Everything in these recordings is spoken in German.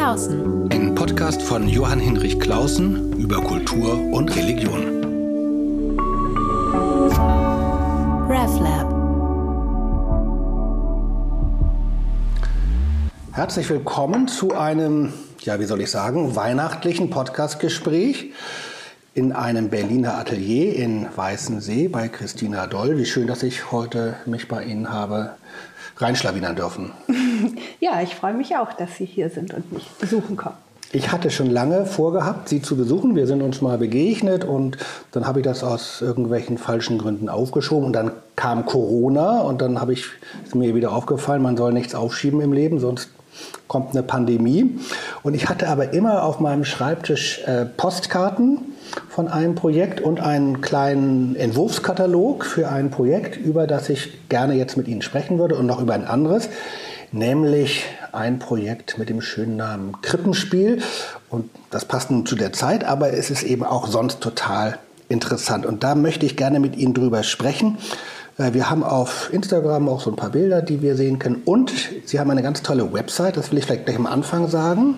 Klausen. Ein Podcast von Johann Hinrich Klausen über Kultur und Religion. RevLab. Herzlich willkommen zu einem, ja, wie soll ich sagen, weihnachtlichen Podcastgespräch in einem Berliner Atelier in Weißensee bei Christina Doll. Wie schön, dass ich heute mich bei Ihnen habe reinschlawinern dürfen. Ja, ich freue mich auch, dass Sie hier sind und mich besuchen kommen. Ich hatte schon lange vorgehabt, Sie zu besuchen. Wir sind uns mal begegnet und dann habe ich das aus irgendwelchen falschen Gründen aufgeschoben und dann kam Corona und dann habe ich ist mir wieder aufgefallen, man soll nichts aufschieben im Leben, sonst kommt eine Pandemie. Und ich hatte aber immer auf meinem Schreibtisch äh, Postkarten von einem Projekt und einen kleinen Entwurfskatalog für ein Projekt, über das ich gerne jetzt mit Ihnen sprechen würde und noch über ein anderes, nämlich ein Projekt mit dem schönen Namen Krippenspiel. Und das passt nun zu der Zeit, aber es ist eben auch sonst total interessant. Und da möchte ich gerne mit Ihnen drüber sprechen. Äh, wir haben auf Instagram auch so ein paar Bilder, die wir sehen können. Und Sie haben eine ganz tolle Website, das will ich vielleicht gleich am Anfang sagen.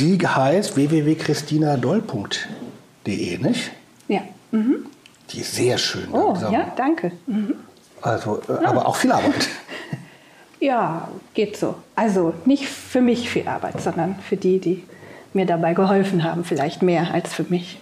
Die heißt www.christinadoll.de, nicht? Ja. Mhm. Die ist sehr schön. Oh, langsam. ja, danke. Mhm. Also, äh, aber auch viel Arbeit. Ja, geht so. Also nicht für mich viel Arbeit, sondern für die, die mir dabei geholfen haben, vielleicht mehr als für mich.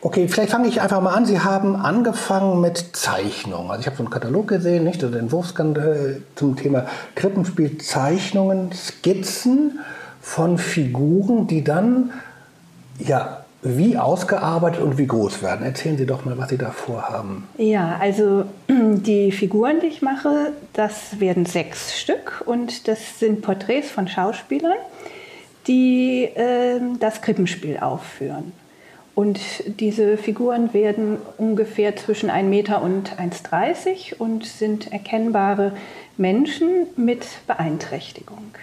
Okay, vielleicht fange ich einfach mal an. Sie haben angefangen mit Zeichnungen. Also ich habe so einen Katalog gesehen, nicht? Also den Entwurfskandal zum Thema Krippenspiel, Zeichnungen, Skizzen von Figuren, die dann ja wie ausgearbeitet und wie groß werden. Erzählen Sie doch mal, was Sie da vorhaben. Ja, also die Figuren, die ich mache, das werden sechs Stück und das sind Porträts von Schauspielern, die äh, das Krippenspiel aufführen. Und diese Figuren werden ungefähr zwischen 1 Meter und 1,30 und sind erkennbare Menschen mit Beeinträchtigung.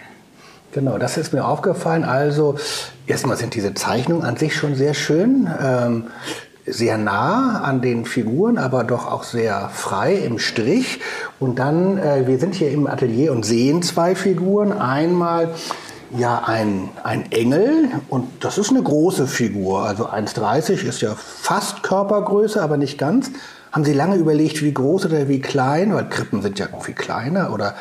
Genau, das ist mir aufgefallen. Also erstmal sind diese Zeichnungen an sich schon sehr schön, ähm, sehr nah an den Figuren, aber doch auch sehr frei im Strich. Und dann, äh, wir sind hier im Atelier und sehen zwei Figuren. Einmal ja ein, ein Engel und das ist eine große Figur. Also 1,30 ist ja fast Körpergröße, aber nicht ganz. Haben Sie lange überlegt, wie groß oder wie klein? Weil Krippen sind ja viel kleiner oder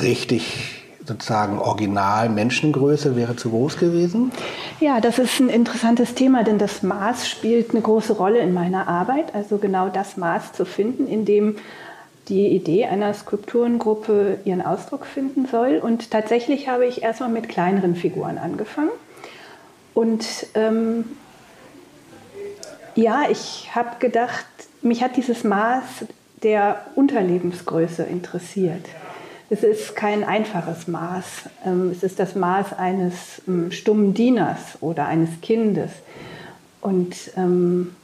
richtig sozusagen original Menschengröße wäre zu groß gewesen? Ja, das ist ein interessantes Thema, denn das Maß spielt eine große Rolle in meiner Arbeit. Also genau das Maß zu finden, in dem die Idee einer Skulpturengruppe ihren Ausdruck finden soll. Und tatsächlich habe ich erstmal mit kleineren Figuren angefangen. Und ähm, ja, ich habe gedacht, mich hat dieses Maß der Unterlebensgröße interessiert. Es ist kein einfaches Maß. Ähm, es ist das Maß eines ähm, stummen Dieners oder eines Kindes. Und ähm,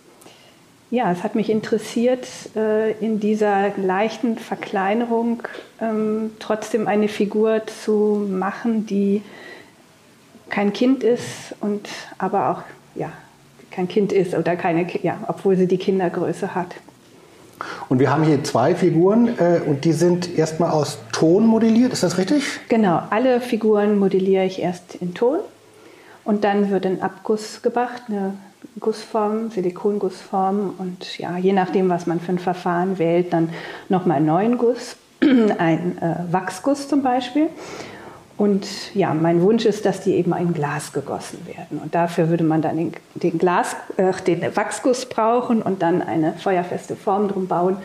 ja, es hat mich interessiert, äh, in dieser leichten Verkleinerung ähm, trotzdem eine Figur zu machen, die kein Kind ist und aber auch ja, kein Kind ist oder keine, ja, obwohl sie die Kindergröße hat. Und wir haben hier zwei Figuren äh, und die sind erstmal aus Ton modelliert, ist das richtig? Genau, alle Figuren modelliere ich erst in Ton und dann wird ein Abguss gemacht, eine Gussform, Silikongussform und ja, je nachdem, was man für ein Verfahren wählt, dann nochmal einen neuen Guss, ein äh, Wachsguss zum Beispiel. Und ja, mein Wunsch ist, dass die eben in Glas gegossen werden. Und dafür würde man dann den, den, Glas, äh, den Wachsguss brauchen und dann eine feuerfeste Form drum bauen.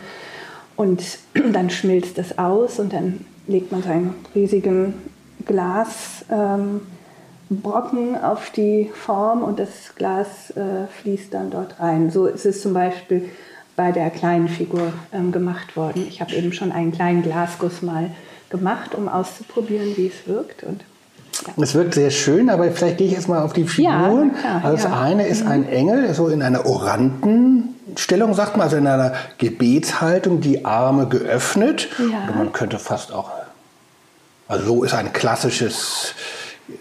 Und dann schmilzt es aus und dann legt man seinen riesigen Glasbrocken ähm, auf die Form und das Glas äh, fließt dann dort rein. So ist es zum Beispiel bei der kleinen Figur ähm, gemacht worden. Ich habe eben schon einen kleinen Glasguss mal gemacht, um auszuprobieren, wie es wirkt. Und. Es wirkt sehr schön, aber vielleicht gehe ich jetzt mal auf die Figuren. Ja, klar, also das ja. eine ist ein Engel, so in einer Orantenstellung, sagt man, also in einer Gebetshaltung, die Arme geöffnet. Ja. man könnte fast auch, also so ist ein klassisches,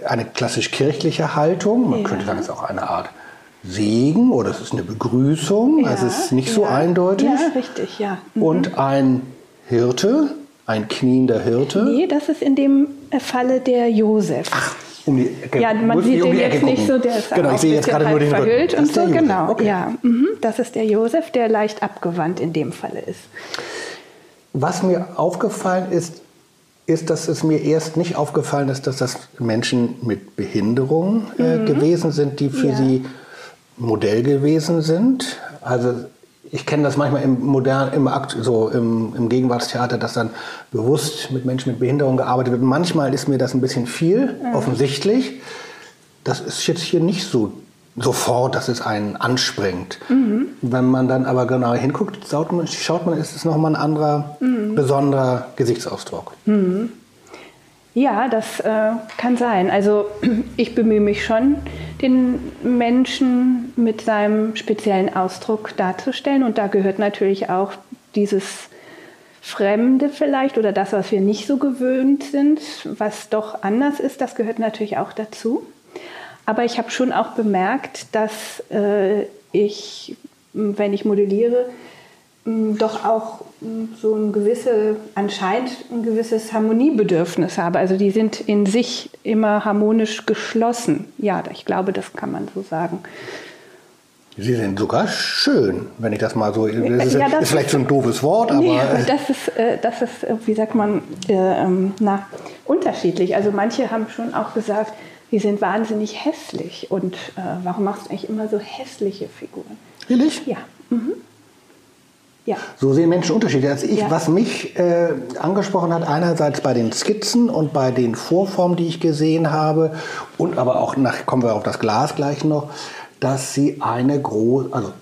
eine klassisch kirchliche Haltung. Man könnte sagen, es ist auch eine Art Segen oder es ist eine Begrüßung. also es ist nicht so eindeutig. Ja, richtig, ja. Mhm. Und ein Hirte, ein kniender Hirte? Nee, das ist in dem Falle der Josef. Ach, Um die Ecke. Ja, man sieht um den jetzt nicht gucken. so, der ist Genau, auch ich sehe jetzt gerade nur den verhüllt und so, genau. Okay. Ja, mhm, das ist der Josef, der leicht abgewandt in dem Falle ist. Was mir aufgefallen ist, ist, dass es mir erst nicht aufgefallen ist, dass das Menschen mit Behinderung äh, gewesen sind, die für Mhm. Ja. sie Modell gewesen sind. Also ich kenne das manchmal im modernen, im Akt, so im, im Gegenwartstheater, dass dann bewusst mit Menschen mit Behinderung gearbeitet wird. Manchmal ist mir das ein bisschen viel, offensichtlich. Das ist jetzt hier nicht so sofort, dass es einen anspringt. Wenn man dann aber genau hinguckt, schaut man, schaut man ist es nochmal ein anderer, besonderer Gesichtsausdruck. Ja, das äh, kann sein. Also ich bemühe mich schon, den Menschen mit seinem speziellen Ausdruck darzustellen. Und da gehört natürlich auch dieses Fremde vielleicht oder das, was wir nicht so gewöhnt sind, was doch anders ist, das gehört natürlich auch dazu. Aber ich habe schon auch bemerkt, dass äh, ich, wenn ich modelliere, doch auch so ein gewisse, anscheinend ein gewisses Harmoniebedürfnis habe. Also die sind in sich immer harmonisch geschlossen. Ja, ich glaube, das kann man so sagen. Sie sind sogar schön, wenn ich das mal so. Das ist, Ja, das ist vielleicht so ein doofes Wort, aber. Nee, das ist, äh, das ist, äh, wie sagt man, äh, ähm, na, unterschiedlich. Also manche haben schon auch gesagt, die sind wahnsinnig hässlich. Und äh, warum machst du eigentlich immer so hässliche Figuren? Ehrlich? Ja. Mhm. Ja. So sehen Menschen unterschiedlich. Also ich, Ja. was mich äh, angesprochen hat, einerseits bei den Skizzen und bei den Vorformen, die ich gesehen habe, und aber auch nach, kommen wir auf das Glas gleich noch, dass sie eine große, also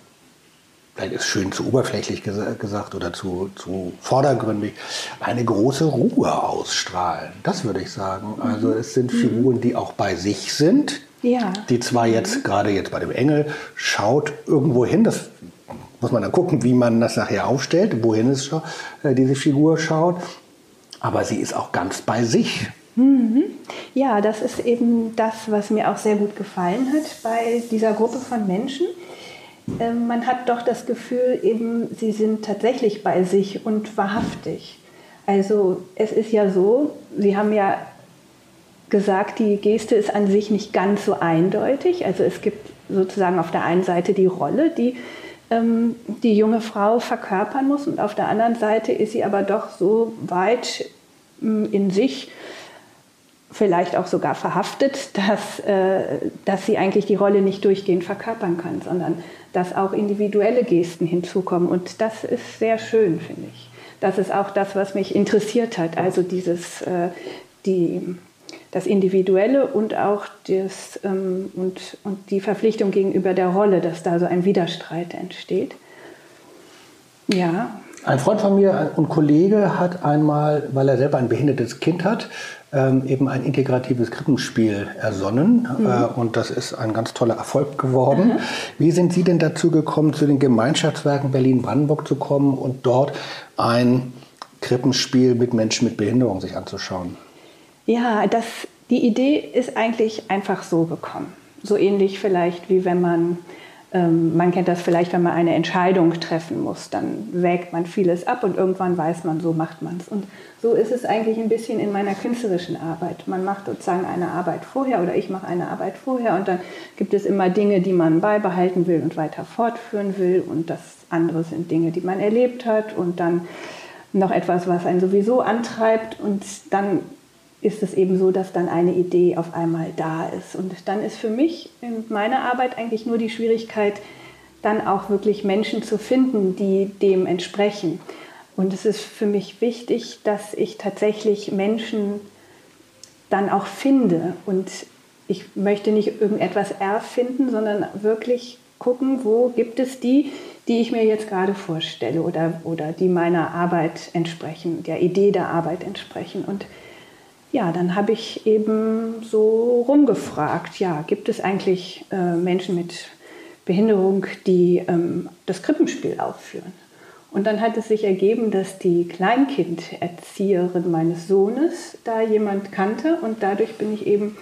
vielleicht ist schön zu oberflächlich gesa gesagt oder zu, zu vordergründig, eine große Ruhe ausstrahlen. Das würde ich sagen. Also es sind Figuren, die auch bei sich sind. Ja. Die zwar jetzt, gerade jetzt bei dem Engel, schaut irgendwo hin, das muss man dann gucken, wie man das nachher aufstellt, wohin es äh, diese Figur schaut. Aber sie ist auch ganz bei sich. Ja, das ist eben das, was mir auch sehr gut gefallen hat bei dieser Gruppe von Menschen. Ähm, Man hat doch das Gefühl, eben, sie sind tatsächlich bei sich und wahrhaftig. Also es ist ja so, Sie haben ja gesagt, die Geste ist an sich nicht ganz so eindeutig. Also es gibt sozusagen auf der einen Seite die Rolle, die die junge Frau verkörpern muss und auf der anderen Seite ist sie aber doch so weit ähm, in sich, vielleicht auch sogar verhaftet, dass, äh, dass sie eigentlich die Rolle nicht durchgehend verkörpern kann, sondern dass auch individuelle Gesten hinzukommen. Und das ist sehr schön, finde ich. Das ist auch das, was mich interessiert hat. Also dieses, äh, die, das Individuelle und auch das, ähm, und, und die Verpflichtung gegenüber der Rolle, dass da so ein Widerstreit entsteht. Ja, Ein Freund von mir und Kollege hat einmal, weil er selber ein behindertes Kind hat, ähm, eben ein integratives Krippenspiel ersonnen. Äh, und das ist ein ganz toller Erfolg geworden. Wie sind Sie denn dazu gekommen, zu den Gemeinschaftswerken Berlin-Brandenburg zu kommen und dort ein Krippenspiel mit Menschen mit Behinderung sich anzuschauen? Ja, das, die Idee ist eigentlich einfach so gekommen. So ähnlich vielleicht wie wenn man, ähm, man kennt das vielleicht, wenn man eine Entscheidung treffen muss, dann wägt man vieles ab und irgendwann weiß man, so macht man es. Und so ist es eigentlich ein bisschen in meiner künstlerischen Arbeit. Man macht sozusagen eine Arbeit vorher oder ich mache eine Arbeit vorher und dann gibt es immer Dinge, die man beibehalten will und weiter fortführen will und das andere sind Dinge, die man erlebt hat und dann noch etwas, was einen sowieso antreibt und dann ist es eben so, dass dann eine Idee auf einmal da ist. Und dann ist für mich in meiner Arbeit eigentlich nur die Schwierigkeit, dann auch wirklich Menschen zu finden, die dem entsprechen. Und es ist für mich wichtig, dass ich tatsächlich Menschen dann auch finde. Und ich möchte nicht irgendetwas erfinden, sondern wirklich gucken, wo gibt es die, die ich mir jetzt gerade vorstelle oder, oder die meiner Arbeit entsprechen, der Idee der Arbeit entsprechen. Und ja, dann habe ich eben so rumgefragt, ja, gibt es eigentlich äh, Menschen mit Behinderung, die ähm, das Krippenspiel aufführen? Und dann hat es sich ergeben, dass die Kleinkinderzieherin meines Sohnes da jemand kannte und dadurch bin ich eben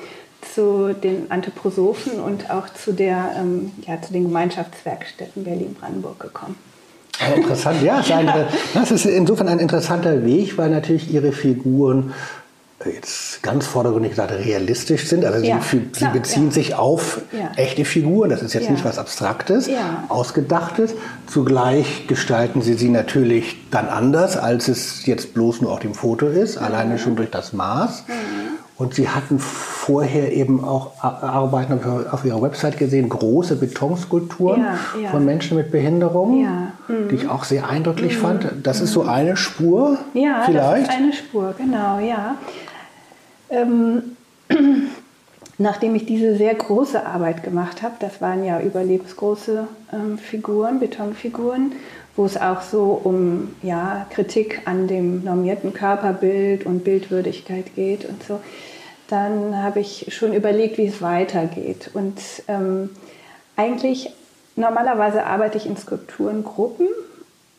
zu den Anthroposophen und auch zu, der, ähm, ja, zu den Gemeinschaftswerkstätten Berlin-Brandenburg gekommen. Ja, interessant, ja. ist ein- Das ist insofern ein interessanter Weg, weil natürlich Ihre Figuren jetzt ganz vordergründig gesagt realistisch sind. Also Ja, sie, klar, sie beziehen ja. sich auf Ja. echte Figuren. Das ist jetzt nicht was Abstraktes. Ausgedachtes. Zugleich gestalten sie sie natürlich dann anders, als es jetzt bloß nur auf dem Foto ist, alleine schon durch das Maß. Mhm. Und sie hatten vorher eben auch Arbeiten auf ihrer- Website gesehen, große Betonskulpturen Ja, ja. von Menschen mit Behinderung, Ja, mhm. die ich auch sehr eindrücklich fand. Das ist so eine Spur Ja, vielleicht. das ist eine Spur, genau, ja. Ähm, nachdem ich diese sehr große Arbeit gemacht habe, das waren ja überlebensgroße ähm, Figuren, Betonfiguren, wo es auch so um ja, Kritik an dem normierten Körperbild und Bildwürdigkeit geht und so, dann habe ich schon überlegt, wie es weitergeht. Und ähm, eigentlich, normalerweise arbeite ich in Skulpturengruppen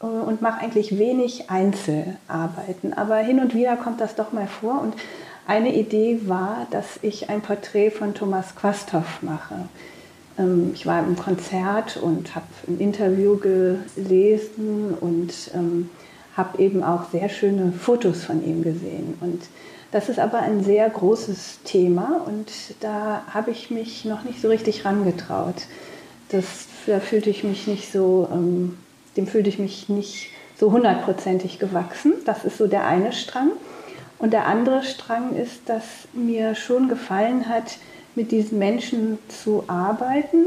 äh, und mache eigentlich wenig Einzelarbeiten. Aber hin und wieder kommt das doch mal vor. Und eine Idee war, dass ich ein Porträt von Thomas Quasthoff mache. Ähm, Ich war im Konzert und habe ein Interview gelesen und ähm, habe eben auch sehr schöne Fotos von ihm gesehen. Und das ist aber ein sehr großes Thema und da habe ich mich noch nicht so richtig rangetraut. Das, da fühlte ich mich nicht so, ähm, dem fühlte ich mich nicht so hundertprozentig gewachsen. Das ist so der eine Strang. Und der andere Strang ist, dass mir schon gefallen hat, mit diesen Menschen zu arbeiten,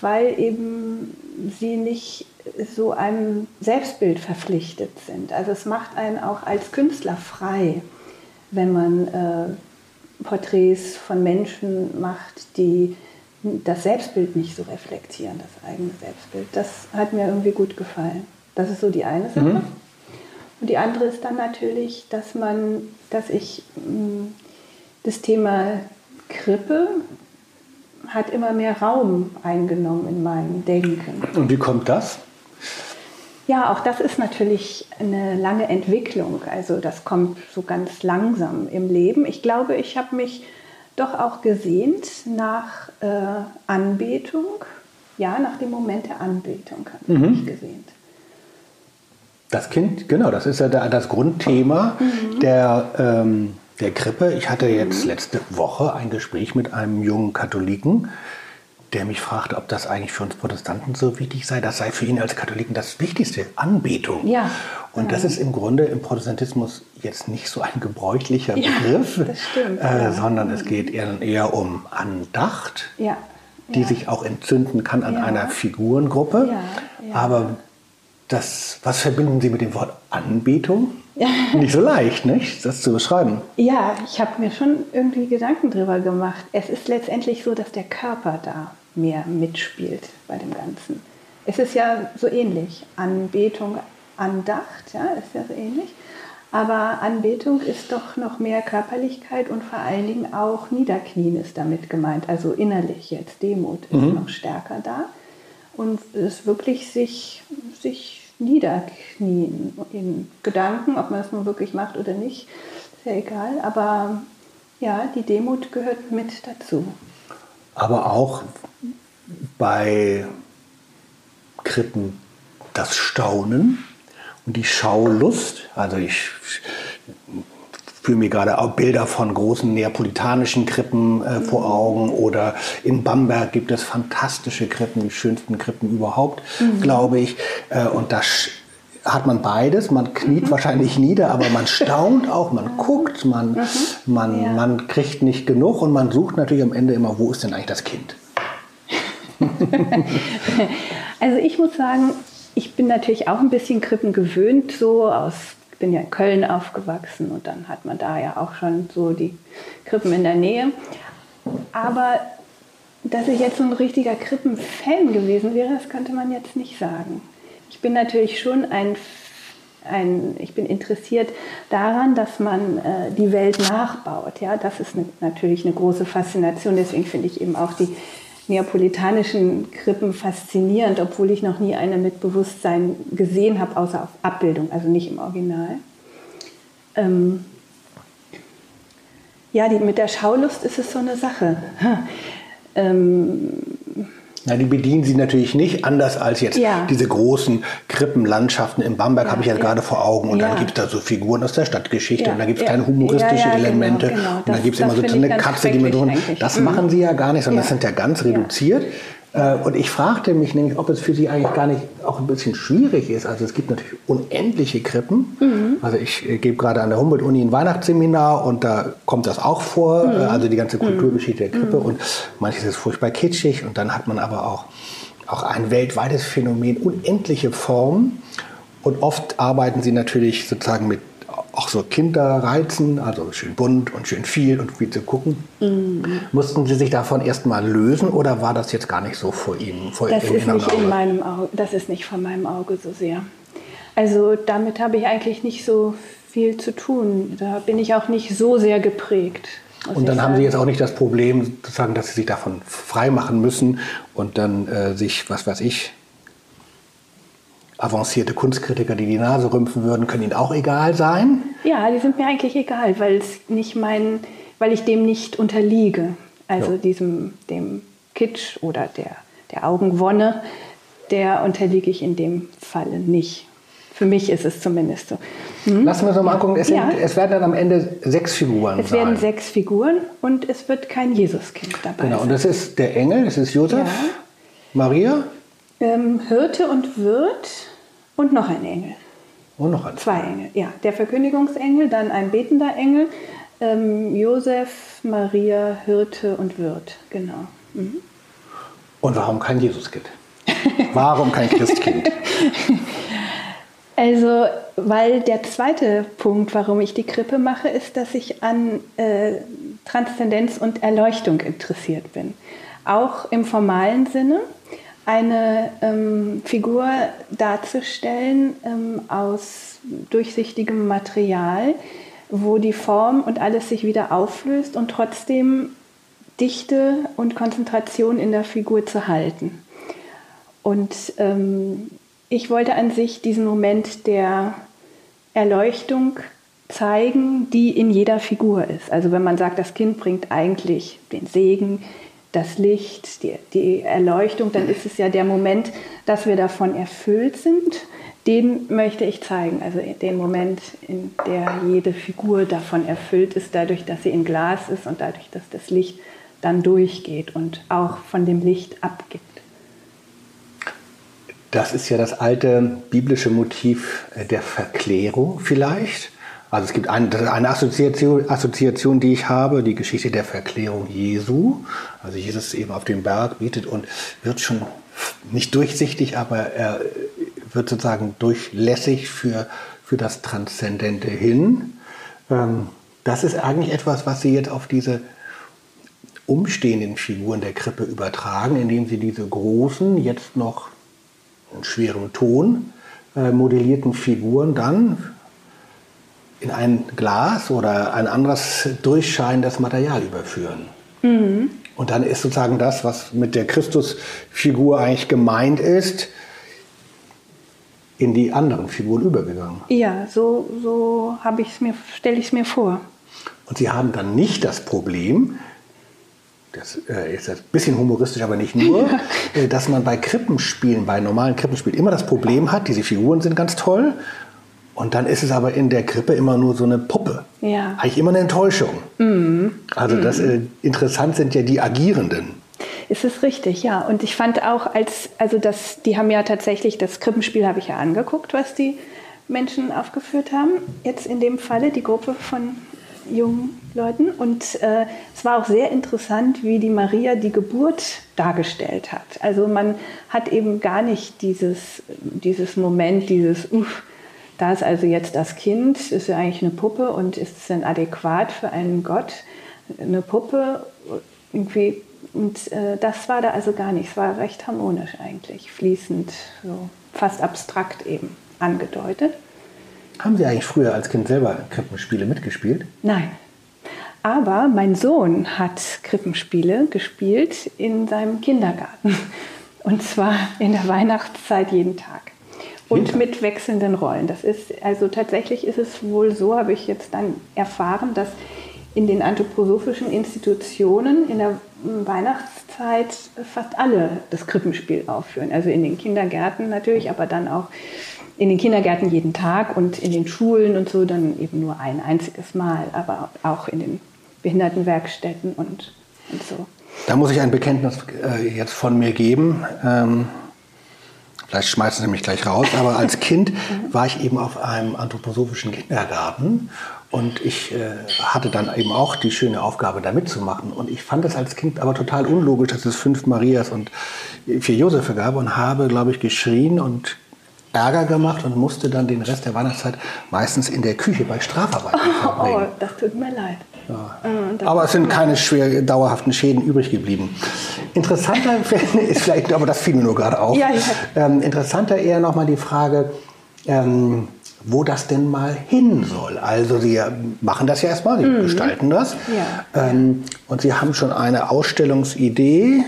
weil eben sie nicht so einem Selbstbild verpflichtet sind. Also es macht einen auch als Künstler frei, wenn man äh, Porträts von Menschen macht, die das Selbstbild nicht so reflektieren, das eigene Selbstbild. Das hat mir irgendwie gut gefallen. Das ist so die eine Sache. Und die andere ist dann natürlich, dass man, dass ich mh, das Thema Krippe hat immer mehr Raum eingenommen in meinem Denken. Und wie kommt das? Ja, auch das ist natürlich eine lange Entwicklung. Also das kommt so ganz langsam im Leben. Ich glaube, ich habe mich doch auch gesehnt nach äh, Anbetung. Ja, nach dem Moment der Anbetung habe ich mich gesehnt. Das Kind, genau, das ist ja da- das Grundthema der, ähm, der Krippe. Ich hatte jetzt letzte Woche ein Gespräch mit einem jungen Katholiken, der mich fragte, ob das eigentlich für uns Protestanten so wichtig sei. Das sei für ihn als Katholiken das Wichtigste, Anbetung. Ja. Und das ist im Grunde im Protestantismus jetzt nicht so ein gebräuchlicher Ja, Begriff, das stimmt, äh, ja. sondern es geht eher, eher um Andacht Ja. die ja. sich auch entzünden kann an Ja. einer Figurengruppe. Ja, ja. Aber das, was verbinden Sie mit dem Wort Anbetung? Nicht so leicht, nicht? Das zu beschreiben. Ja, ich habe mir schon irgendwie Gedanken drüber gemacht. Es ist letztendlich so, dass der Körper da mehr mitspielt bei dem Ganzen. Es ist ja so ähnlich. Anbetung, Andacht, ja, ist ja so ähnlich. Aber Anbetung ist doch noch mehr Körperlichkeit und vor allen Dingen auch Niederknien ist damit gemeint. Also innerlich jetzt. Demut ist noch stärker da. Und es wirklich sich, sich niederknien in Gedanken, ob man es nun wirklich macht oder nicht, ist ja egal. Aber ja, die Demut gehört mit dazu. Aber auch bei Krippen das Staunen und die Schaulust. Also ich fühle mir gerade auch Bilder von großen neapolitanischen Krippen äh, vor Augen oder in Bamberg gibt es fantastische Krippen, die schönsten Krippen überhaupt, glaube ich. Äh, und da hat man beides. Man kniet wahrscheinlich nieder, aber man staunt auch, man guckt, man, man, Ja. man kriegt nicht genug und man sucht natürlich am Ende immer, wo ist denn eigentlich das Kind? Also ich muss sagen, ich bin natürlich auch ein bisschen Krippen gewöhnt, so aus, bin ja in Köln aufgewachsen und dann hat man da ja auch schon so die Krippen in der Nähe. Aber dass ich jetzt so ein richtiger Krippenfan gewesen wäre, das könnte man jetzt nicht sagen. Ich bin natürlich schon ein, ein ich bin interessiert daran, dass man äh, die Welt nachbaut. Ja, das ist ne, natürlich eine große Faszination. Deswegen finde ich eben auch die neapolitanischen Krippen faszinierend, obwohl ich noch nie eine mit Bewusstsein gesehen habe, außer auf Abbildung, also nicht im Original. Ähm, ja, die, mit der Schaulust ist es so eine Sache. Ähm, Na, die bedienen sie natürlich nicht, anders als jetzt Ja. diese großen Krippenlandschaften in Bamberg, Ja, habe ich ja, ja. gerade vor Augen. Und dann gibt es da so Figuren aus der Stadtgeschichte und da gibt es kleine humoristische genau, Elemente. genau. Und dann Das- gibt es immer das so eine Katze, die drin. eigentlich. Das Mhm. machen sie ja gar nicht, sondern das sind ja ganz reduziert. Äh, Und ich fragte mich nämlich, ob es für Sie eigentlich gar nicht auch ein bisschen schwierig ist. Also es gibt natürlich unendliche Krippen. Mhm. Also ich äh, gebe gerade an der Humboldt-Uni ein Weihnachtsseminar und da kommt das auch vor, Mhm. äh, also die ganze Kulturgeschichte der Krippe. Und manches ist furchtbar kitschig und dann hat man aber auch, auch ein weltweites Phänomen, unendliche Formen. Und oft arbeiten sie natürlich sozusagen mit auch so Kinderreizen, also schön bunt und schön viel und viel zu gucken. Mussten Sie sich davon erstmal lösen oder war das jetzt gar nicht so vor Ihnen? Vor Das ist nicht in meinem Auge, das ist nicht von meinem Auge so sehr. Also damit habe ich eigentlich nicht so viel zu tun. Da bin ich auch nicht so sehr geprägt. Und dann haben Sie jetzt auch nicht das Problem, sozusagen, dass Sie sich davon freimachen müssen und dann äh, sich, was weiß ich, avancierte Kunstkritiker, die die Nase rümpfen würden, können Ihnen auch egal sein. Ja, die sind mir eigentlich egal, weil es nicht mein, weil ich dem nicht unterliege. Also Ja. diesem dem Kitsch oder der, der Augenwonne, der unterliege ich in dem Falle nicht. Für mich ist es zumindest so. Lassen wir uns noch mal angucken. Es, sind, Ja. es werden dann am Ende sechs Figuren Es sein. werden sechs Figuren und es wird kein Jesuskind dabei Genau, und sein. das ist der Engel, das ist Josef, Ja. Maria Ähm, Hirte und Wirt und noch ein Engel. und noch ein. Zwei Engel, ja. Der Verkündigungsengel, dann ein betender Engel, ähm, Josef, Maria, Hirte und Wirt, genau. Mhm. Und warum kein Jesuskind? warum kein Christkind? Also, weil der zweite Punkt, warum ich die Krippe mache, ist, dass ich an äh, Transzendenz und Erleuchtung interessiert bin. Auch im formalen Sinne eine ähm, Figur darzustellen ähm, aus durchsichtigem Material, wo die Form und alles sich wieder auflöst und trotzdem Dichte und Konzentration in der Figur zu halten. Und ähm, ich wollte an sich diesen Moment der Erleuchtung zeigen, die in jeder Figur ist. Also wenn man sagt, das Kind bringt eigentlich den Segen, das Licht, die, die Erleuchtung, dann ist es ja der Moment, dass wir davon erfüllt sind. Den möchte ich zeigen. Also den Moment, in der jede Figur davon erfüllt ist, dadurch, dass sie in Glas ist und dadurch, dass das Licht dann durchgeht und auch von dem Licht abgibt. Das ist ja das alte biblische Motiv der Verklärung vielleicht. Also es gibt ein, eine Assoziation, Assoziation, die ich habe, die Geschichte der Verklärung Jesu. Also Jesus eben auf dem Berg bietet und wird schon nicht durchsichtig, aber er wird sozusagen durchlässig für, für das Transzendente hin. Ähm, das ist eigentlich etwas, was Sie jetzt auf diese umstehenden Figuren der Krippe übertragen, indem Sie diese großen, jetzt noch in schwerem Ton äh, modellierten Figuren dann in ein Glas oder ein anderes durchscheinendes Material überführen. Und dann ist sozusagen das, was mit der Christusfigur eigentlich gemeint ist, in die anderen Figuren übergegangen. Ja, so, so habe ich es mir, stelle ich es mir vor. Und sie haben dann nicht das Problem, das äh, ist ein bisschen humoristisch, aber nicht nur, äh, dass man bei Krippenspielen, bei normalen Krippenspielen immer das Problem hat, diese Figuren sind ganz toll und dann ist es aber in der Krippe immer nur so eine Puppe. Ja. Eigentlich immer eine Enttäuschung. Also das äh, interessant sind ja die Agierenden. Ist es richtig, ja. Und ich fand auch, als, also das, die haben ja tatsächlich, das Krippenspiel habe ich ja angeguckt, was die Menschen aufgeführt haben. Jetzt in dem Falle die Gruppe von jungen Leuten. Und äh, es war auch sehr interessant, wie die Maria die Geburt dargestellt hat. Also man hat eben gar nicht dieses, dieses Moment, dieses, uff, da ist also jetzt das Kind, ist ja eigentlich eine Puppe und ist es denn adäquat für einen Gott? Eine Puppe, irgendwie, und äh, das war da also gar nicht. Es war recht harmonisch eigentlich, fließend, so fast abstrakt eben angedeutet. Haben Sie eigentlich früher als Kind selber Krippenspiele mitgespielt? Nein. Aber mein Sohn hat Krippenspiele gespielt in seinem Kindergarten. Und zwar in der Weihnachtszeit jeden Tag. Und mit wechselnden Rollen. Das ist, also tatsächlich ist es wohl so, habe ich jetzt dann erfahren, dass in den anthroposophischen Institutionen in der Weihnachtszeit fast alle das Krippenspiel aufführen. Also in den Kindergärten natürlich, aber dann auch in den Kindergärten jeden Tag und in den Schulen und so dann eben nur ein einziges Mal, aber auch in den Behindertenwerkstätten und, und so. Da muss ich ein Bekenntnis äh, jetzt von mir geben. Ähm, vielleicht schmeißen Sie mich gleich raus, aber als Kind war ich eben auf einem anthroposophischen Kindergarten und ich äh, hatte dann eben auch die schöne Aufgabe, da mitzumachen. Und ich fand es als Kind aber total unlogisch, dass es fünf Marias und vier Josefe gab und habe, glaube ich, geschrien und Ärger gemacht und musste dann den Rest der Weihnachtszeit meistens in der Küche bei Strafarbeiten verbringen. Oh, das tut mir leid. Ja. Äh, aber es sind keine schwer dauerhaften Schäden übrig geblieben. Interessanter ist vielleicht, aber das fiel mir nur gerade auf. Ja, ja. Ähm, interessanter eher nochmal die Frage, ähm, wo das denn mal hin soll. Also Sie machen das ja erstmal, Sie mhm. gestalten das. Ähm, und Sie haben schon eine Ausstellungsidee.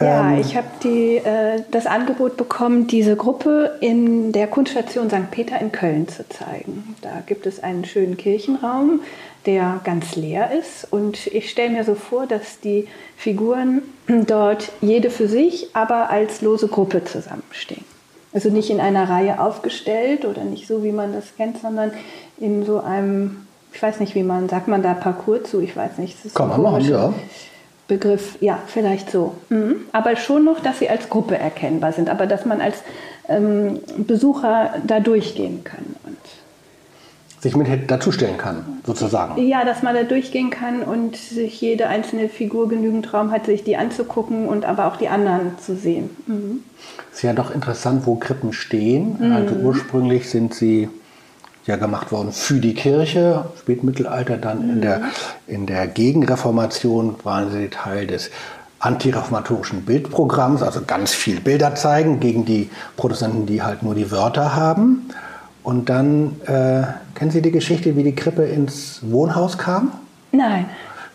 Ja, ähm, ich habe äh, das Angebot bekommen, diese Gruppe in der Kunststation St. Peter in Köln zu zeigen. Da gibt es einen schönen Kirchenraum, der ganz leer ist. Und ich stelle mir so vor, dass die Figuren dort jede für sich, aber als lose Gruppe zusammenstehen. Also nicht in einer Reihe aufgestellt oder nicht so, wie man das kennt, sondern in so einem, ich weiß nicht, wie man, sagt man da Parcours zu, ich weiß nicht. Das Kann man machen, ja. Begriff, ja, vielleicht so. Mhm. Aber schon noch, dass sie als Gruppe erkennbar sind, aber dass man als ähm, Besucher da durchgehen kann. Und sich mit dazustellen kann, sozusagen. Ja, dass man da durchgehen kann und sich jede einzelne Figur genügend Raum hat, sich die anzugucken und aber auch die anderen zu sehen. Mhm. Ist ja doch interessant, wo Krippen stehen. Mhm. Also ursprünglich sind sie ja gemacht worden für die Kirche, Spätmittelalter dann mhm. in, der, in der Gegenreformation waren sie Teil des antireformatorischen Bildprogramms, also ganz viel Bilder zeigen gegen die Protestanten, die halt nur die Wörter haben. Und dann, äh, kennen Sie die Geschichte, wie die Krippe ins Wohnhaus kam? Nein.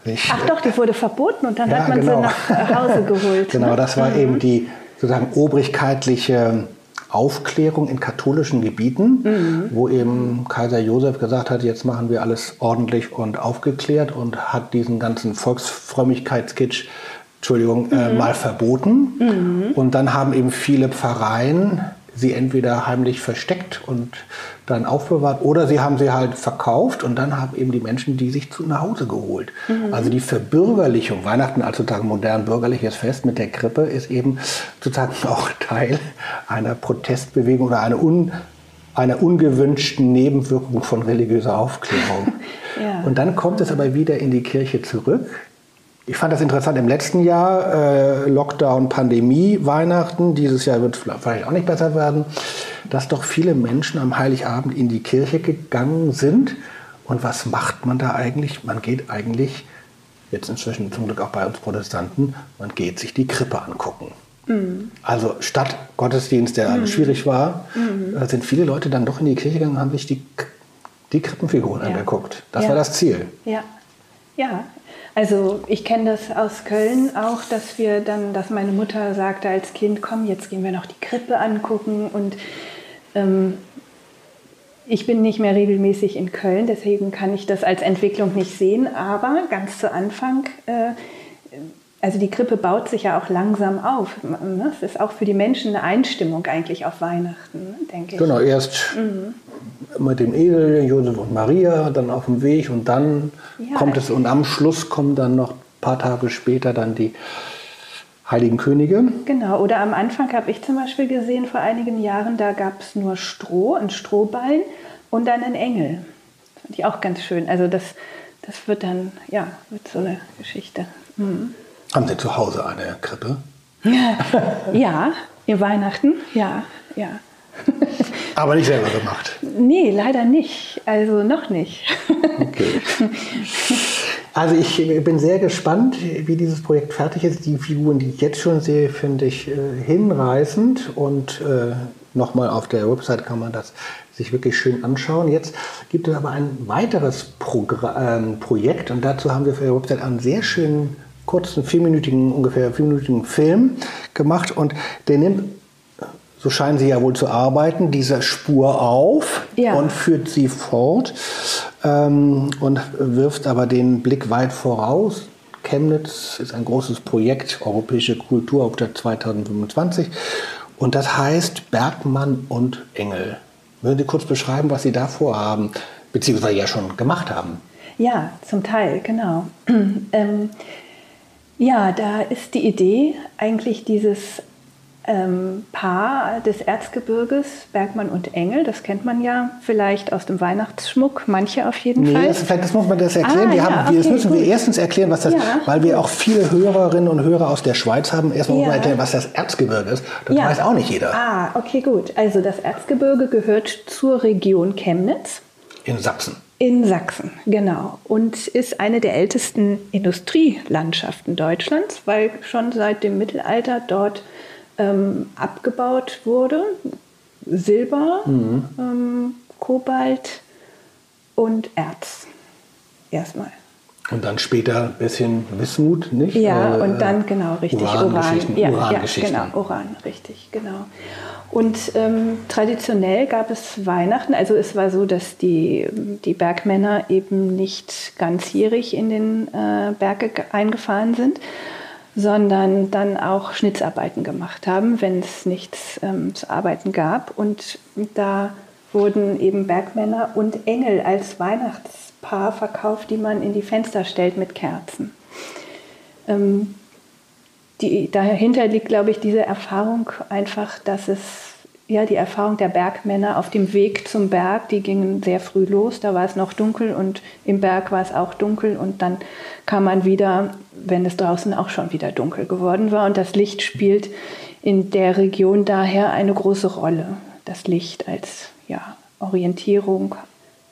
Ich, Ach doch, die wurde verboten und dann ja, hat man genau. sie nach Hause geholt. genau, ne? das war mhm. eben die sozusagen obrigkeitliche Aufklärung in katholischen Gebieten, mhm. wo eben Kaiser Josef gesagt hat, jetzt machen wir alles ordentlich und aufgeklärt und hat diesen ganzen Volksfrömmigkeitskitsch Entschuldigung, äh, mhm. äh, mal verboten. Mhm. Und dann haben eben viele Pfarreien sie entweder heimlich versteckt und dann aufbewahrt oder sie haben sie halt verkauft und dann haben eben die Menschen die sich zu nach Hause geholt. Mhm. Also die Verbürgerlichung, Weihnachten als sozusagen modern bürgerliches Fest mit der Krippe ist eben sozusagen auch Teil einer Protestbewegung oder einer, un, einer ungewünschten Nebenwirkung von religiöser Aufklärung. ja. Und dann kommt es aber wieder in die Kirche zurück ich fand das interessant im letzten Jahr, äh, Lockdown, Pandemie, Weihnachten, dieses Jahr wird es vielleicht auch nicht besser werden, dass doch viele Menschen am Heiligabend in die Kirche gegangen sind. Und was macht man da eigentlich? Man geht eigentlich, jetzt inzwischen zum Glück auch bei uns Protestanten, man geht sich die Krippe angucken. Mhm. Also statt Gottesdienst, der mhm. schwierig war, mhm. Äh, sind viele Leute dann doch in die Kirche gegangen und haben sich die, die Krippenfiguren ja. angeguckt. Das ja. war das Ziel. Ja. Ja, also ich kenne das aus Köln auch, dass wir dann, dass meine Mutter sagte als Kind, komm, jetzt gehen wir noch die Krippe angucken und ähm, ich bin nicht mehr regelmäßig in Köln, deswegen kann ich das als Entwicklung nicht sehen, aber ganz zu Anfang, äh, also die Krippe baut sich ja auch langsam auf. Ne? Es ist auch für die Menschen eine Einstimmung eigentlich auf Weihnachten, denke ich. Genau, erst mhm mit dem Esel, Josef und Maria, dann auf dem Weg und dann ja, kommt es und am Schluss kommen dann noch ein paar Tage später dann die Heiligen Könige. Genau, oder am Anfang habe ich zum Beispiel gesehen, vor einigen Jahren, da gab es nur Stroh, ein Strohballen und dann einen Engel. Das fand ich auch ganz schön. Also das, das wird dann, ja, wird so eine Geschichte. Mhm. Haben Sie zu Hause eine Krippe? ja, ihr Weihnachten, ja, ja. Aber nicht selber gemacht? Nee, leider nicht. Also noch nicht. Okay. Also ich bin sehr gespannt, wie dieses Projekt fertig ist. Die Figuren, die ich jetzt schon sehe, finde ich äh, hinreißend. Und äh, nochmal auf der Website kann man das sich wirklich schön anschauen. Jetzt gibt es aber ein weiteres Progr äh, Projekt und dazu haben wir für die Website einen sehr schönen kurzen, vierminütigen, ungefähr vierminütigen Film gemacht und der nimmt so scheinen sie ja wohl zu arbeiten, dieser Spur auf ja. und führt sie fort ähm, und wirft aber den Blick weit voraus. Chemnitz ist ein großes Projekt, Europäische Kulturhauptstadt 2025. Und das heißt Bergmann und Engel. Würden Sie kurz beschreiben, was Sie da vorhaben, beziehungsweise ja schon gemacht haben? Ja, zum Teil, genau. ähm, ja, da ist die Idee eigentlich dieses ähm, Paar des Erzgebirges, Bergmann und Engel. Das kennt man ja vielleicht aus dem Weihnachtsschmuck, manche auf jeden nee, Fall. Das, das muss man das erklären. Ah, wir haben, ja, okay, das müssen gut. wir erstens erklären, was das, ja. weil wir auch viele Hörerinnen und Hörer aus der Schweiz haben. Erstmal ja. muss man erklären, was das Erzgebirge ist. Das weiß auch nicht jeder. Ah, okay, gut. Also das Erzgebirge gehört zur Region Chemnitz. In Sachsen. In Sachsen, genau. Und ist eine der ältesten Industrielandschaften Deutschlands, weil schon seit dem Mittelalter dort ähm, abgebaut wurde. Silber, mhm. ähm, Kobalt und Erz. Erstmal. Und dann später ein bisschen Wismut, nicht? Ja, äh, und dann genau richtig Uran. Uran. Ja, Uran ja, genau, Uran, richtig, genau. Und ähm, traditionell gab es Weihnachten, also es war so, dass die, die Bergmänner eben nicht ganzjährig in den äh, Berge eingefahren sind, sondern dann auch Schnitzarbeiten gemacht haben, wenn es nichts ähm, zu arbeiten gab. Und da wurden eben Bergmänner und Engel als Weihnachtspaar verkauft, die man in die Fenster stellt mit Kerzen. Ähm, die, dahinter liegt, glaube ich, diese Erfahrung einfach, dass es ja, die Erfahrung der Bergmänner auf dem Weg zum Berg, die gingen sehr früh los, da war es noch dunkel und im Berg war es auch dunkel und dann kam man wieder, wenn es draußen auch schon wieder dunkel geworden war und das Licht spielt in der Region daher eine große Rolle. Das Licht als ja, Orientierung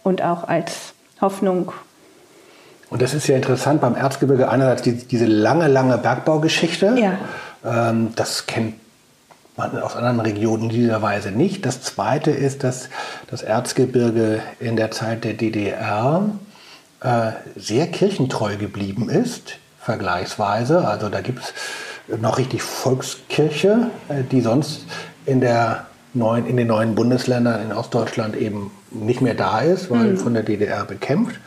und auch als Hoffnung. Und das ist ja interessant beim Erzgebirge einerseits die, diese lange, lange Bergbaugeschichte. Ja. Ähm, das kennt man aus anderen Regionen in dieser Weise nicht. Das Zweite ist, dass das Erzgebirge in der Zeit der DDR äh, sehr kirchentreu geblieben ist, vergleichsweise. Also da gibt es noch richtig Volkskirche, äh, die sonst in, der neuen, in den neuen Bundesländern in Ostdeutschland eben nicht mehr da ist, weil mhm. von der DDR bekämpft.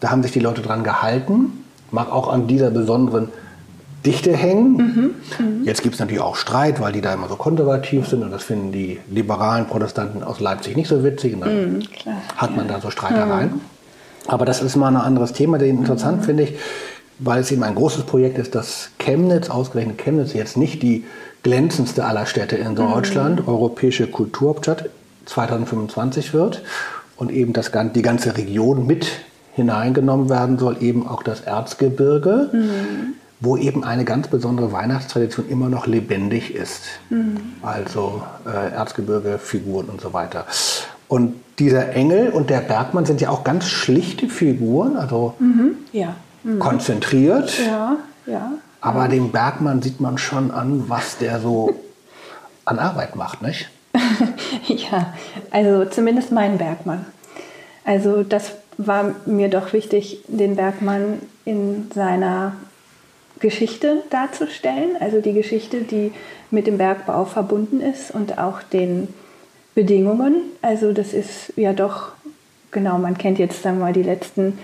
Da haben sich die Leute dran gehalten, mag auch an dieser besonderen Dichte hängen. Mhm. Mhm. Jetzt gibt es natürlich auch Streit, weil die da immer so konservativ sind und das finden die liberalen Protestanten aus Leipzig nicht so witzig. Und dann mhm, hat man da so Streitereien. Mhm. Aber das ist mal ein anderes Thema, den interessant finde ich, weil es eben ein großes Projekt ist, dass Chemnitz, ausgerechnet Chemnitz, jetzt nicht die glänzendste aller Städte in Deutschland, mhm. europäische Kulturhauptstadt 2025 wird und eben das, die ganze Region mit hineingenommen werden soll, eben auch das Erzgebirge. Mhm wo eben eine ganz besondere Weihnachtstradition immer noch lebendig ist. Mhm. Also äh, Erzgebirge, Figuren und so weiter. Und dieser Engel und der Bergmann sind ja auch ganz schlichte Figuren, also mhm. Ja. Mhm. konzentriert. Ja, ja. Aber dem Bergmann sieht man schon an, was der so an Arbeit macht, nicht? ja, also zumindest mein Bergmann. Also das war mir doch wichtig, den Bergmann in seiner Geschichte darzustellen, also die Geschichte, die mit dem Bergbau verbunden ist und auch den Bedingungen. Also das ist ja doch, genau, man kennt jetzt, wir mal, die letzten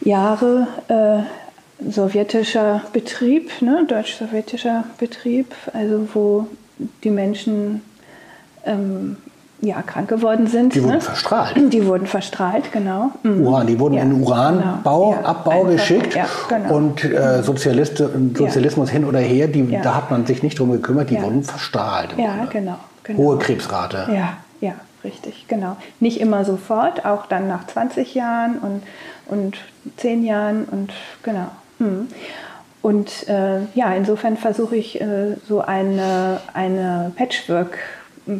Jahre äh, sowjetischer Betrieb, ne, deutsch-sowjetischer Betrieb, also wo die Menschen ähm, ja, krank geworden sind. Die wurden ne? verstrahlt. Die wurden verstrahlt, genau. Mhm. Uran, die wurden ja, in Uranbau, genau. Abbau Einfach, geschickt ja, genau. und äh, Sozialist, Sozialismus ja. hin oder her, die, da hat man sich nicht drum gekümmert, die wurden verstrahlt. Ja, genau, genau, Hohe Krebsrate. Ja, ja, richtig, genau. Nicht immer sofort, auch dann nach 20 Jahren und, und 10 Jahren und genau. Mhm. Und äh, ja, insofern versuche ich äh, so eine, eine Patchwork-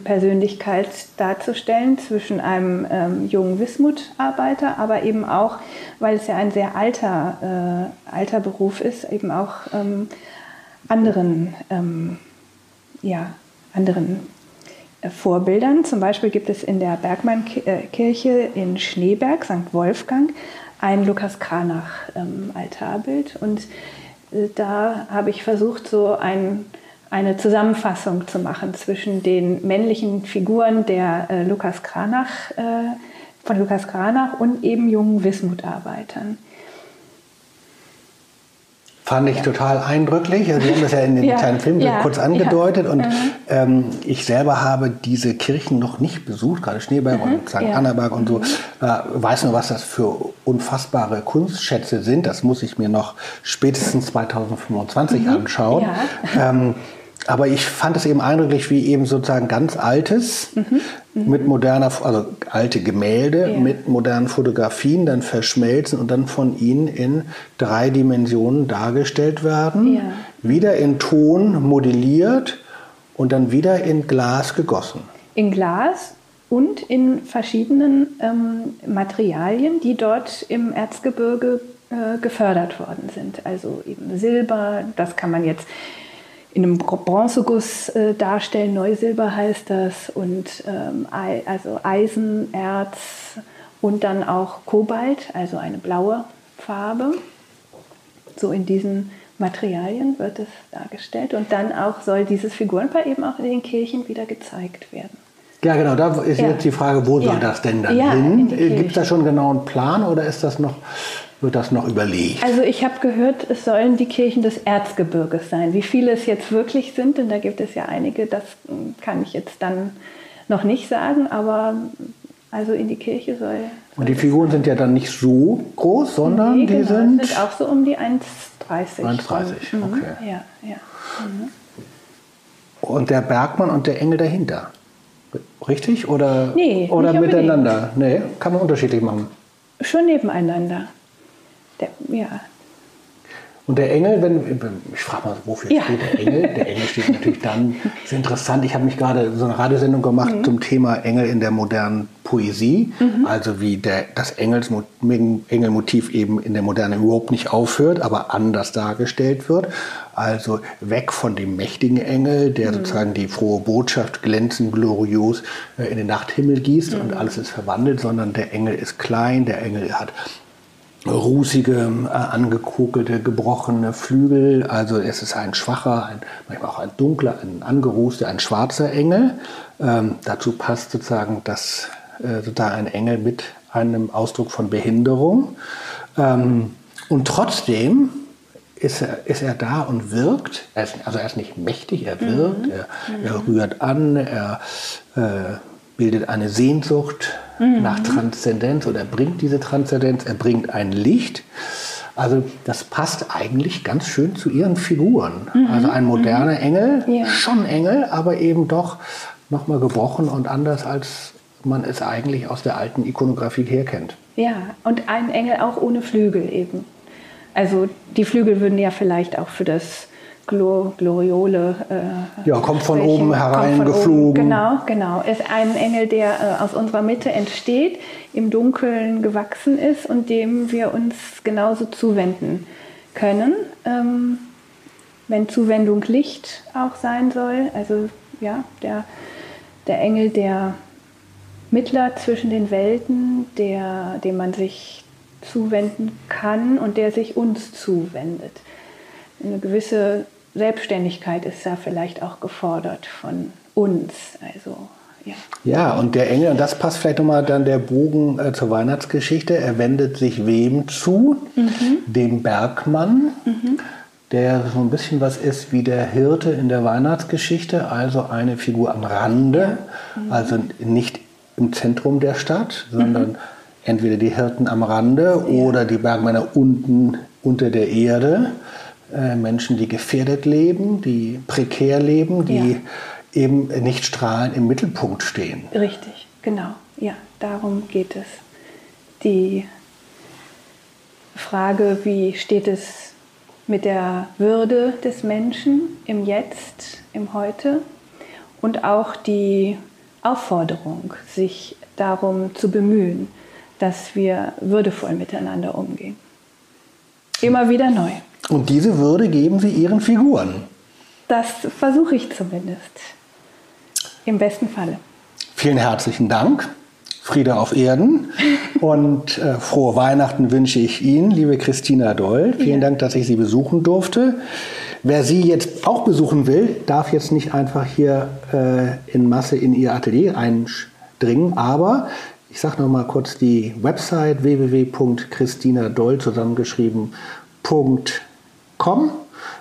Persönlichkeit darzustellen zwischen einem ähm, jungen Wismut-Arbeiter, aber eben auch, weil es ja ein sehr alter, äh, alter Beruf ist, eben auch ähm, anderen, ähm, ja, anderen äh, Vorbildern. Zum Beispiel gibt es in der Bergmannkirche in Schneeberg, St. Wolfgang, ein Lukas Kranach-Altarbild. Ähm, Und äh, da habe ich versucht, so ein eine Zusammenfassung zu machen zwischen den männlichen Figuren der äh, Lukas Kranach, äh, von Lukas Kranach und eben jungen Wismutarbeitern. Fand ich total eindrücklich. Also Sie haben das ja in den Ja, kleinen Film ja, kurz ja. angedeutet. Und Mhm. ähm, ich selber habe diese Kirchen noch nicht besucht, gerade Schneeberg und St. Mhm. ja. Mhm. Annaberg und so. Äh, weiß nur, was das für unfassbare Kunstschätze sind. Das muss ich mir noch spätestens 2025 anschauen. Mhm. Ja. Ähm, aber ich fand es eben eindrücklich, wie eben sozusagen ganz Altes mit moderner, also alte Gemälde Mhm. Ja. mit modernen Fotografien dann verschmelzen und dann von ihnen in drei Dimensionen dargestellt werden, Ja. wieder in Ton modelliert und dann wieder in Glas gegossen. in Glas und in verschiedenen ähm, Materialien, die dort im Erzgebirge äh, gefördert worden sind. Also eben Silber, das kann man jetzt in einem Bronzeguss äh, darstellen, Neusilber heißt das, und ähm, also Eisen, Erz und dann auch Kobalt, also eine blaue Farbe. So in diesen Materialien wird es dargestellt und dann auch soll dieses Figurenpaar eben auch in den Kirchen wieder gezeigt werden. Ja, genau, da ist Ja. jetzt die Frage, wo soll Ja. das denn dann Ja, in hin? die Gibt es da schon genau einen Plan oder ist das noch, wird das noch überlegt? Also ich habe gehört, es sollen die Kirchen des Erzgebirges sein. Wie viele es jetzt wirklich sind, und da gibt es ja einige, das kann ich jetzt dann noch nicht sagen, aber also in die Kirche soll. Und die Figuren sind ja dann nicht so groß, sondern Nee, die genau, sind... sind auch so um die 1,30. 1,30, Mhm, okay. Ja, ja. Und der Bergmann und der Engel dahinter. Richtig? Oder, Nee, oder unbedingt. miteinander? Nee, kann man unterschiedlich machen. Schon nebeneinander. Der, ja. Und der Engel, wenn, ich frage mal, wofür Ja. steht der Engel? Der Engel steht natürlich dann, ist interessant, ich habe mich gerade so eine Radiosendung gemacht Mhm. zum Thema Engel in der modernen Poesie, also wie der, das Engelsmo- Engelmotiv eben in der Moderne überhaupt nicht aufhört, aber anders dargestellt wird. Also weg von dem mächtigen Engel, Mhm. der sozusagen die frohe Botschaft glänzend, glorios äh, in den Nachthimmel gießt und Mhm. alles ist verwandelt, sondern der Engel ist klein, der Engel hat rußige, äh, angekokelte, gebrochene Flügel. Also es ist ein schwacher, ein, manchmal auch ein dunkler, ein angerußter, ein schwarzer Engel. Ähm, dazu passt sozusagen, das, äh, sozusagen ein Engel mit einem Ausdruck von Behinderung. Ähm, und trotzdem ist er, ist er da und wirkt. Er ist, also er ist nicht mächtig, er wirkt, er, er rührt an, er äh, bildet eine Sehnsucht nach Transzendenz oder er bringt diese Transzendenz, er bringt ein Licht. Also das passt eigentlich ganz schön zu ihren Figuren. Also ein moderner Engel, Ja. schon Engel, aber eben doch nochmal gebrochen und anders, als man es eigentlich aus der alten Ikonografie her kennt. Ja, und ein Engel auch ohne Flügel eben. Also die Flügel würden ja vielleicht auch für das Glor Gloriole. Äh, Ja, kommt von sprechen. oben hereingeflogen. Genau, genau. Ist ein Engel, der äh, aus unserer Mitte entsteht, im Dunkeln gewachsen ist und dem wir uns genauso zuwenden können. Ähm, wenn Zuwendung Licht auch sein soll. Also ja, der, der Engel, der Mittler zwischen den Welten, der, dem man sich zuwenden kann und der sich uns zuwendet. Eine gewisse Selbstständigkeit ist da vielleicht auch gefordert von uns. Also ja. Ja, und der Engel, und das passt vielleicht nochmal dann der Bogen äh, zur Weihnachtsgeschichte, er wendet sich wem zu? Dem Bergmann, der so ein bisschen was ist wie der Hirte in der Weihnachtsgeschichte, also eine Figur am Rande, also nicht im Zentrum der Stadt, sondern entweder die Hirten am Rande oder die Bergmänner unten unter der Erde. Äh, Menschen, die gefährdet leben, die prekär leben, die Ja. eben nicht strahlend im Mittelpunkt stehen. Richtig, genau. Ja, darum geht es. Die Frage, wie steht es mit der Würde des Menschen im Jetzt, im Heute und auch die Aufforderung, sich darum zu bemühen, dass wir würdevoll miteinander umgehen. Immer wieder neu. Und diese Würde geben sie ihren Figuren. Das versuche ich zumindest. Im besten Falle. Vielen herzlichen Dank. Friede auf Erden und äh, frohe Weihnachten wünsche ich Ihnen, liebe Christina Doll. Vielen Ja. Dank, dass ich Sie besuchen durfte. Wer Sie jetzt auch besuchen will, darf jetzt nicht einfach hier äh, in Masse in Ihr Atelier eindringen, aber ich sage noch mal kurz die Website www.christinadoll zusammengeschrieben.com bekommen.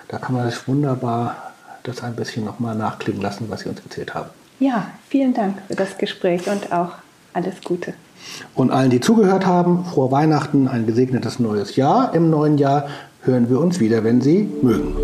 Da kann man das wunderbar das ein bisschen nochmal nachklingen lassen, was Sie uns erzählt haben. Ja, vielen Dank für das Gespräch und auch alles Gute. Und allen, die zugehört haben, frohe Weihnachten, ein gesegnetes neues Jahr. Im neuen Jahr hören wir uns wieder, wenn Sie mögen.